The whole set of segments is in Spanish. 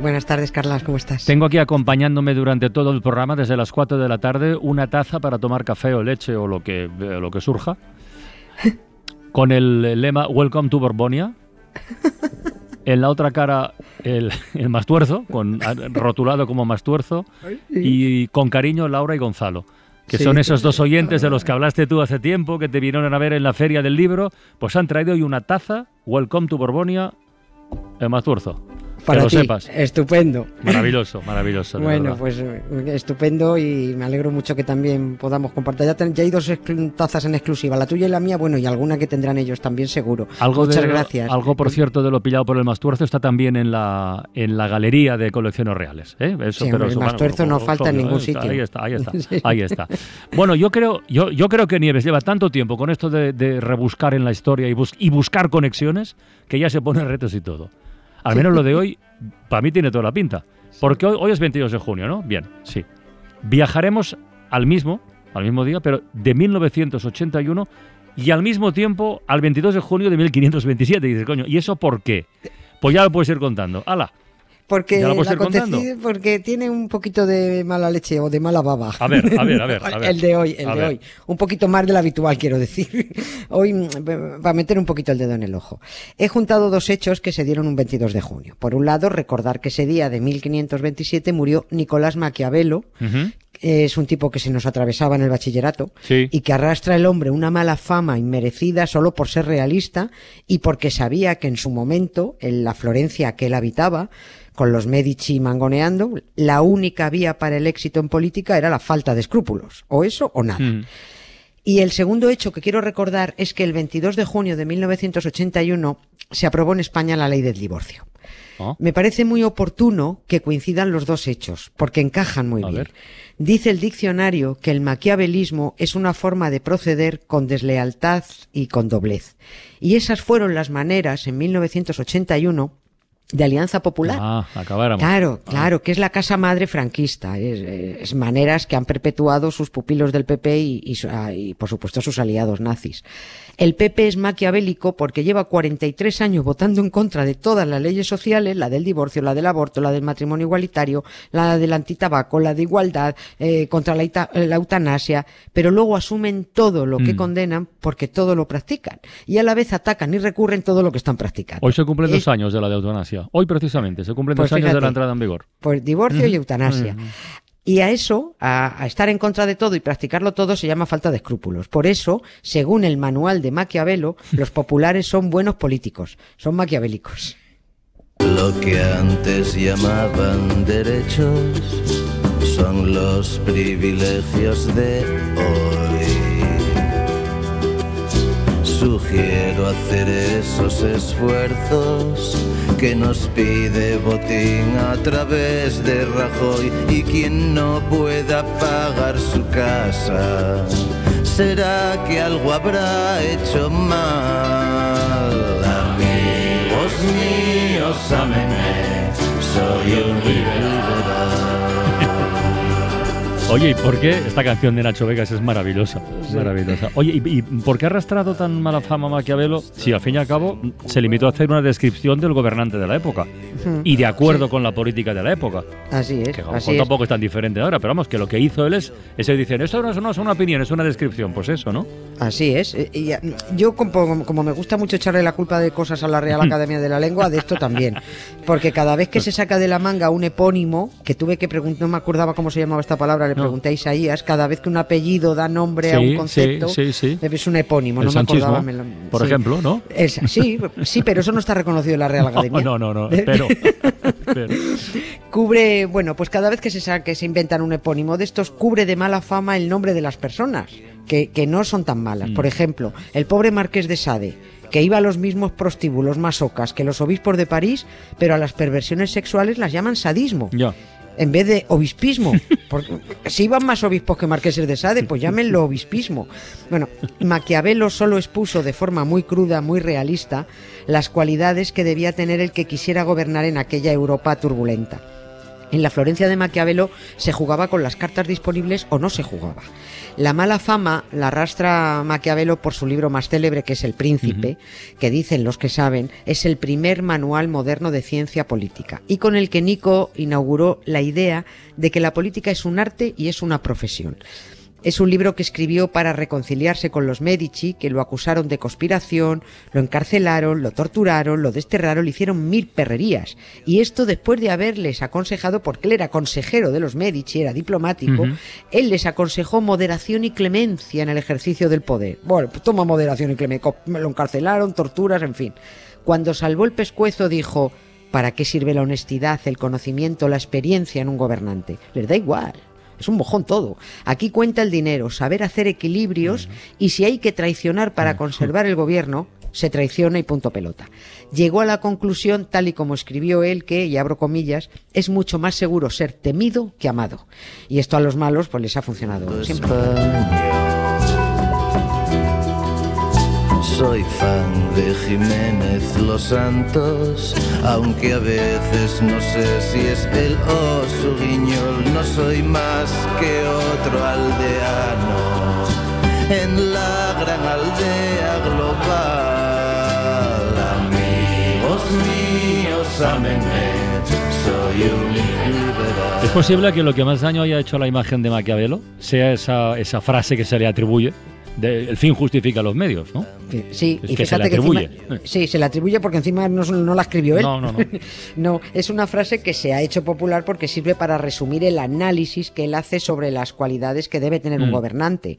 Buenas tardes, Carlas, ¿cómo estás? Tengo aquí acompañándome durante todo el programa, desde las 4 de la tarde, una taza para tomar café o leche o lo que, eh, lo que surja, con el lema Welcome to Borbonia. En la otra cara, el, el mastuerzo, con, rotulado como mastuerzo, y con cariño Laura y Gonzalo que Sí. son esos dos oyentes de los que hablaste tú hace tiempo, que te vinieron a ver en la feria del libro, pues han traído hoy una taza, Welcome to Borbonia, el Mastuerzo. Para que lo ti, sepas. estupendo. Maravilloso, maravilloso. Bueno, pues estupendo y me alegro mucho que también podamos compartir. Ya, ten- ya hay dos tazas en exclusiva, la tuya y la mía, bueno, y alguna que tendrán ellos también seguro. Algo Muchas de- gracias. Algo, por cierto, de lo pillado por el Mastuerzo está también en la, en la galería de colecciones reales. ¿eh? Eso, Sí, hombre, el bueno, Mastuerzo no falta en ningún sitio. Ahí está, ahí está, ahí está. Bueno, yo creo, yo, yo creo que Nieves lleva tanto tiempo con esto de, de rebuscar en la historia y, bus- y buscar conexiones que ya se pone retos y todo. Al menos lo de hoy, para mí tiene toda la pinta. Porque hoy, hoy es 22 de junio, ¿no? Bien, sí. Viajaremos al mismo, al mismo día, pero de 1981 y al mismo tiempo al 22 de junio de 1527. Y dices, coño, ¿y eso por qué? Pues ya lo puedes ir contando. ¡Hala! Porque, acontecido- porque tiene un poquito de mala leche o de mala baba. A ver, a ver, a ver, a ver. El de hoy, el A de ver. hoy. Un poquito más de lo habitual, quiero decir. Hoy, mm, para meter un poquito el dedo en el ojo. He juntado dos hechos que se dieron un 22 de junio. Por un lado, recordar que ese día de 1527 murió Nicolás Maquiavelo, Ujú. es un tipo que se nos atravesaba en el bachillerato Sí. y que arrastra el hombre una mala fama inmerecida solo por ser realista y porque sabía que en su momento, en la Florencia que él habitaba, con los Medici mangoneando, la única vía para el éxito en política era la falta de escrúpulos, o eso o nada. Mm. Y el segundo hecho que quiero recordar es que el 22 de junio de 1981 se aprobó en España la ley del divorcio. Ah. Me parece muy oportuno que coincidan los dos hechos, porque encajan muy A bien. ver. Dice el diccionario que el maquiavelismo es una forma de proceder con deslealtad y con doblez. Y esas fueron las maneras en 1981 de Alianza Popular. Ah, acabáramos. Claro, claro, que es la casa madre franquista. Es, es maneras que han perpetuado sus pupilos del PP y, y ah, y, por supuesto, sus aliados nazis. El PP es maquiavélico porque lleva 43 años votando en contra de todas las leyes sociales, la del divorcio, la del aborto, la del matrimonio igualitario, la del antitabaco, la de igualdad, eh, contra la, ita- la eutanasia, pero luego asumen todo lo que Mm. condenan porque todo lo practican. Y a la vez atacan y recurren todo lo que están practicando. Hoy se cumplen dos años de la de eutanasia. Hoy precisamente se cumplen Pues dos años de la entrada en vigor. Pues divorcio y eutanasia. Y a eso, a, a estar en contra de todo y practicarlo todo, se llama falta de escrúpulos. Por eso, según el manual de Maquiavelo, los populares son buenos políticos, son maquiavélicos. Lo que antes llamaban derechos son los privilegios de hoy. Sugiero hacer esos esfuerzos que nos pide Botín a través de Rajoy y quien no pueda pagar su casa será que algo habrá hecho mal. Amigos míos, ámenme, soy un liberal. Oye, ¿y por qué esta canción de Nacho Vegas es maravillosa? Maravillosa. Oye, ¿y, y por qué ha arrastrado tan mala fama Maquiavelo si al fin y al cabo se limitó a hacer una descripción del gobernante de la época y de acuerdo con la política de la época? Así es, Que a lo así mejor es. tampoco es tan diferente ahora, pero vamos, que lo que hizo él es, ese dicen, esto no es, no es una opinión, es una descripción, pues eso, ¿no? Así es. Y, eh, yo, como, como me gusta mucho echarle la culpa de cosas a la Real Academia de la Lengua, de esto también. Porque cada vez que se saca de la manga un epónimo, que tuve que preguntar, no me acordaba cómo se llamaba esta palabra, le pregunté a Isaías, cada vez que un apellido da nombre a un concepto, sí, sí, sí. es un epónimo, El no me acordaba. sanchismo, me lo- por ejemplo, ¿no? Es- sí, sí, pero eso no está reconocido en la Real Academia. No, no, no, espero. Cubre, bueno, pues cada vez que se, que se inventan un epónimo de estos, cubre de mala fama el nombre de las personas, que, que no son tan malas. Mm. Por ejemplo, el pobre marqués de Sade, que iba a los mismos prostíbulos masocas que los obispos de París, pero a las perversiones sexuales las llaman sadismo. Ya. En vez de obispismo. Porque si iban más obispos que marqueses de Sade, pues llámenlo obispismo. Bueno, Maquiavelo solo expuso de forma muy cruda, muy realista, las cualidades que debía tener el que quisiera gobernar en aquella Europa turbulenta. En la Florencia de Maquiavelo se jugaba con las cartas disponibles o no se jugaba. La mala fama la arrastra Maquiavelo por su libro más célebre, que es El Príncipe, que dicen los que saben, es el primer manual moderno de ciencia política, y con el que Nico inauguró la idea de que la política es un arte y es una profesión. Es un libro que escribió para reconciliarse con los Medici, que lo acusaron de conspiración, lo encarcelaron, lo torturaron, lo desterraron, le hicieron mil perrerías. Y esto después de haberles aconsejado, porque él era consejero de los Medici, era diplomático, él les aconsejó moderación y clemencia en el ejercicio del poder. Bueno, pues toma moderación y clemencia. Lo encarcelaron, torturas, en fin. Cuando salvó el pescuezo dijo, ¿para qué sirve la honestidad, el conocimiento, la experiencia en un gobernante? Les da igual. Es un mojón todo. Aquí cuenta el dinero, saber hacer equilibrios y si hay que traicionar para conservar el gobierno, se traiciona y punto pelota. Llegó a la conclusión, tal y como escribió él, que, y abro comillas, es mucho más seguro ser temido que amado. Y esto a los malos pues les ha funcionado siempre. Soy fan de Jiménez Los Santos, aunque a veces no sé si es él o su guiñol, no soy más que otro aldeano en la gran aldea global. Amigos míos, liberal. ¿Es posible que lo que más daño haya hecho a la imagen de Maquiavelo sea esa, esa frase que se le atribuye? De- el fin justifica los medios, ¿no? Sí, Es y que se le fíjate que encima- atribuye. sí, se le atribuye porque encima no, no la escribió él. No, no, no. No, es una frase que se ha hecho popular porque sirve para resumir el análisis que él hace sobre las cualidades que debe tener un Mm. gobernante,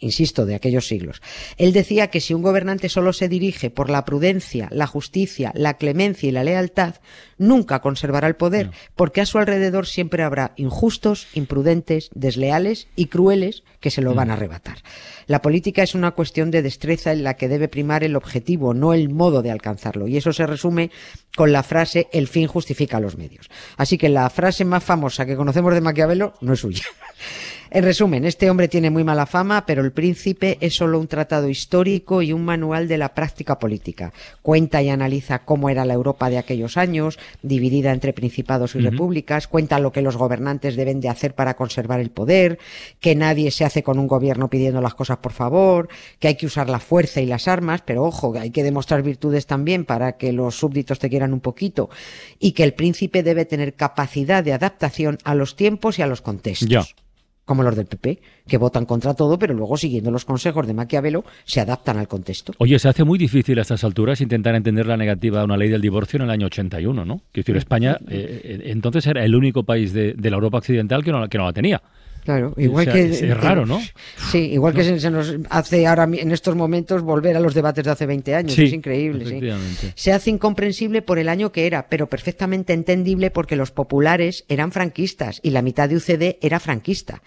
insisto, de aquellos siglos. Él decía que si un gobernante solo se dirige por la prudencia, la justicia, la clemencia y la lealtad, nunca conservará el poder, porque a su alrededor siempre habrá injustos, imprudentes, desleales y crueles que se lo van a arrebatar. La política es una cuestión de destreza en la que debe primar el objetivo, no el modo de alcanzarlo. Y eso se resume con la frase el fin justifica los medios. Así que la frase más famosa que conocemos de Maquiavelo no es suya. En resumen, este hombre tiene muy mala fama, pero El Príncipe es solo un tratado histórico y un manual de la práctica política. Cuenta y analiza cómo era la Europa de aquellos años, dividida entre principados y repúblicas, cuenta lo que los gobernantes deben de hacer para conservar el poder, que nadie se hace con un gobierno pidiendo las cosas por favor, que hay que usar la fuerza y las armas, pero ojo, que hay que demostrar virtudes también para que los súbditos te quieran un poquito, y que el príncipe debe tener capacidad de adaptación a los tiempos y a los contextos Ya. Como los del PP, que votan contra todo, pero luego siguiendo los consejos de Maquiavelo se adaptan al contexto. Oye, se hace muy difícil a estas alturas intentar entender la negativa a una ley del divorcio en el año 81, ¿no? Quiero decir, España eh, eh, entonces era el único país de, de la Europa occidental que no, que no la tenía. Claro, igual O sea, que es- raro, ¿no? Sí, igual que se, se nos hace ahora en estos momentos volver a los debates de hace 20 años, Sí, es increíble, sí. Se hace incomprensible por el año que era, pero perfectamente entendible porque los populares eran franquistas y la mitad de UCD era franquista.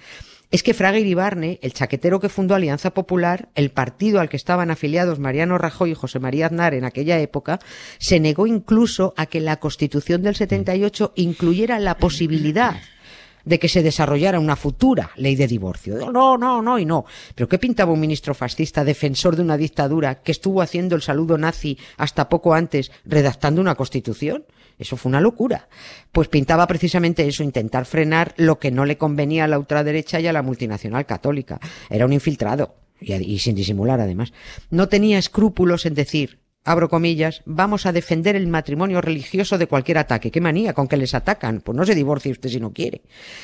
Es que Fraga Iribarne, el chaquetero que fundó Alianza Popular, el partido al que estaban afiliados Mariano Rajoy y José María Aznar en aquella época, se negó incluso a que la Constitución del 78 incluyera la posibilidad de que se desarrollara una futura ley de divorcio. No, no, no y no. Pero ¿qué pintaba un ministro fascista, defensor de una dictadura, que estuvo haciendo el saludo nazi hasta poco antes, redactando una constitución? Eso fue una locura. Pues pintaba precisamente eso, intentar frenar lo que no le convenía a la ultraderecha y a la multinacional católica. Era un infiltrado. Y, sin disimular además. No tenía escrúpulos en decir, abro comillas, vamos a defender el matrimonio religioso de cualquier ataque. ¿Qué manía con que les atacan? Pues no se divorcie usted si no quiere.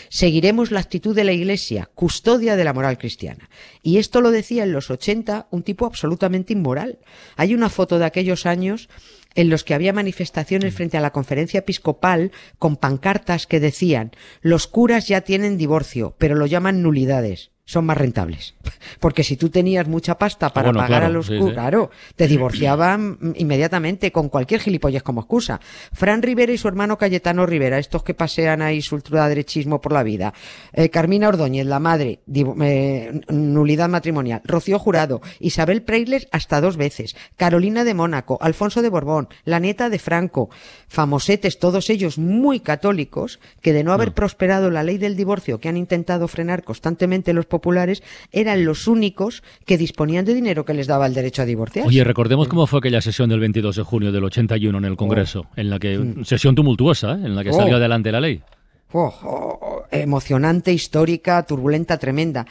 Seguiremos la actitud de la Iglesia, custodia de la moral cristiana. Y esto lo decía en los 80 un tipo absolutamente inmoral. Hay una foto de aquellos años en los que había manifestaciones frente a la conferencia episcopal con pancartas que decían los curas ya tienen divorcio, pero lo llaman nulidades. Son más rentables. Porque si tú tenías mucha pasta para Bueno, pagar claro, a los sí, claro, te divorciaban mm, inmediatamente con cualquier gilipollas como excusa. Fran Rivera y su hermano Cayetano Rivera, estos que pasean ahí su ultraderechismo por la vida. Eh, Carmina Ordóñez, la madre, eh, nulidad matrimonial. Rocío Jurado, Isabel Preisler hasta dos veces. Carolina de Mónaco, Alfonso de Borbón, la nieta de Franco. Famosetes, todos ellos muy católicos, que de no haber prosperado la ley del divorcio que han intentado frenar constantemente los populares, eran los únicos que disponían de dinero que les daba el derecho a divorciarse. Oye, recordemos cómo fue aquella sesión del 22 de junio del 81 en el Congreso, en la que sesión tumultuosa, ¿eh? en la que Oh. salió adelante la ley. Oh, oh, oh, emocionante, histórica, turbulenta, tremenda.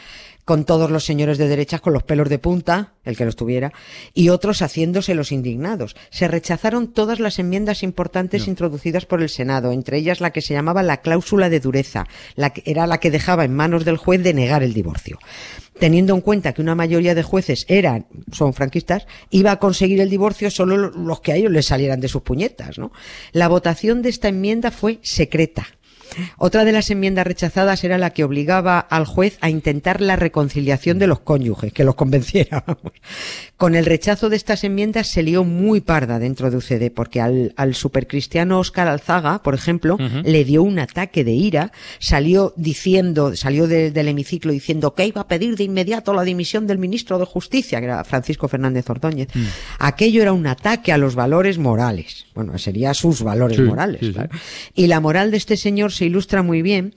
Con todos los señores de derechas con los pelos de punta, el que los tuviera, y otros haciéndose los indignados. Se rechazaron todas las enmiendas importantes introducidas por el Senado, entre ellas la que se llamaba la cláusula de dureza, la que era la que dejaba en manos del juez de negar el divorcio. Teniendo en cuenta que una mayoría de jueces eran, son franquistas, iba a conseguir el divorcio solo los que a ellos les salieran de sus puñetas, ¿no? La votación de esta enmienda fue secreta. Otra de las enmiendas rechazadas era la que obligaba al juez a intentar la reconciliación de los cónyuges, que los convenciera. Con el rechazo de estas enmiendas se lió muy parda dentro de UCD, porque al, al supercristiano Óscar Alzaga, por ejemplo, le dio un ataque de ira, salió diciendo, salió de- del hemiciclo diciendo que iba a pedir de inmediato la dimisión del ministro de Justicia, que era Francisco Fernández Ordóñez. Aquello era un ataque a los valores morales. Bueno, sería sus valores Sí, morales, sí, sí. claro. Y la moral de este señor se ilustra muy bien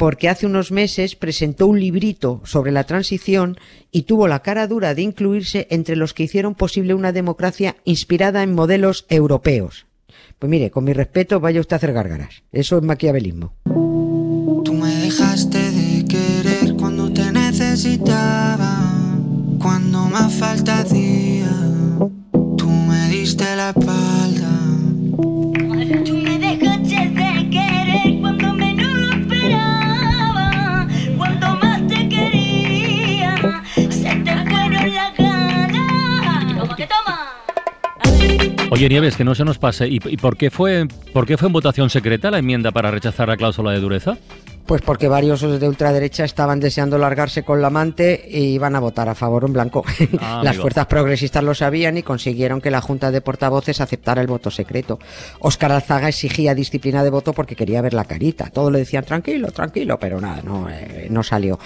porque hace unos meses presentó un librito sobre la transición y tuvo la cara dura de incluirse entre los que hicieron posible una democracia inspirada en modelos europeos. Pues mire, con mi respeto, vaya usted a hacer gárgaras. Eso es maquiavelismo. Tú me dejaste de querer cuando te necesitaba, cuando más falta hacía. Tú me diste la espalda. Toma. Oye, Nieves, que no se nos pase. ¿Y, y por, qué fue, por qué fue en votación secreta la enmienda para rechazar la cláusula de dureza? Pues porque varios de ultraderecha estaban deseando largarse con la amante y iban a votar a favor en blanco. Ah, Las fuerzas progresistas lo sabían y consiguieron que la Junta de Portavoces aceptara el voto secreto. Óscar Alzaga exigía disciplina de voto porque quería ver la carita. Todos le decían tranquilo, tranquilo, pero nada, no, eh, no salió.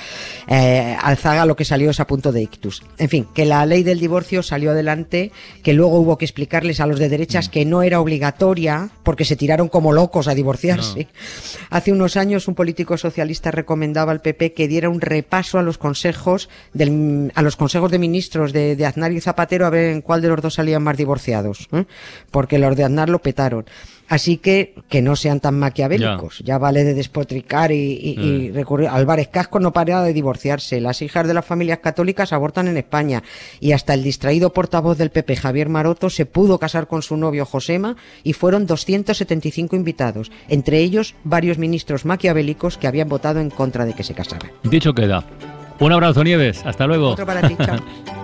Eh, Alzaga lo que salió es a punto de ictus. En fin, que la ley del divorcio salió adelante, que luego hubo que explicarles a los de derechas que no era obligatoria porque se tiraron como locos a divorciarse. Hace unos años un político socialista recomendaba al PP que diera un repaso a los consejos del, a los consejos de ministros de, de Aznar y Zapatero a ver en cuál de los dos salían más divorciados, ¿eh? porque los de Aznar lo petaron. Así que que no sean tan maquiavélicos. Ya, vale de despotricar y, y- y recurrir. Álvarez Casco no para de divorciarse. Las hijas de las familias católicas abortan en España. Y hasta el distraído portavoz del PP, Javier Maroto, se pudo casar con su novio Josema y fueron 275 invitados. Entre ellos, varios ministros maquiavélicos que habían votado en contra de que se casaran. Dicho queda. Un abrazo, Nieves. Hasta luego. Otro para ti, chao.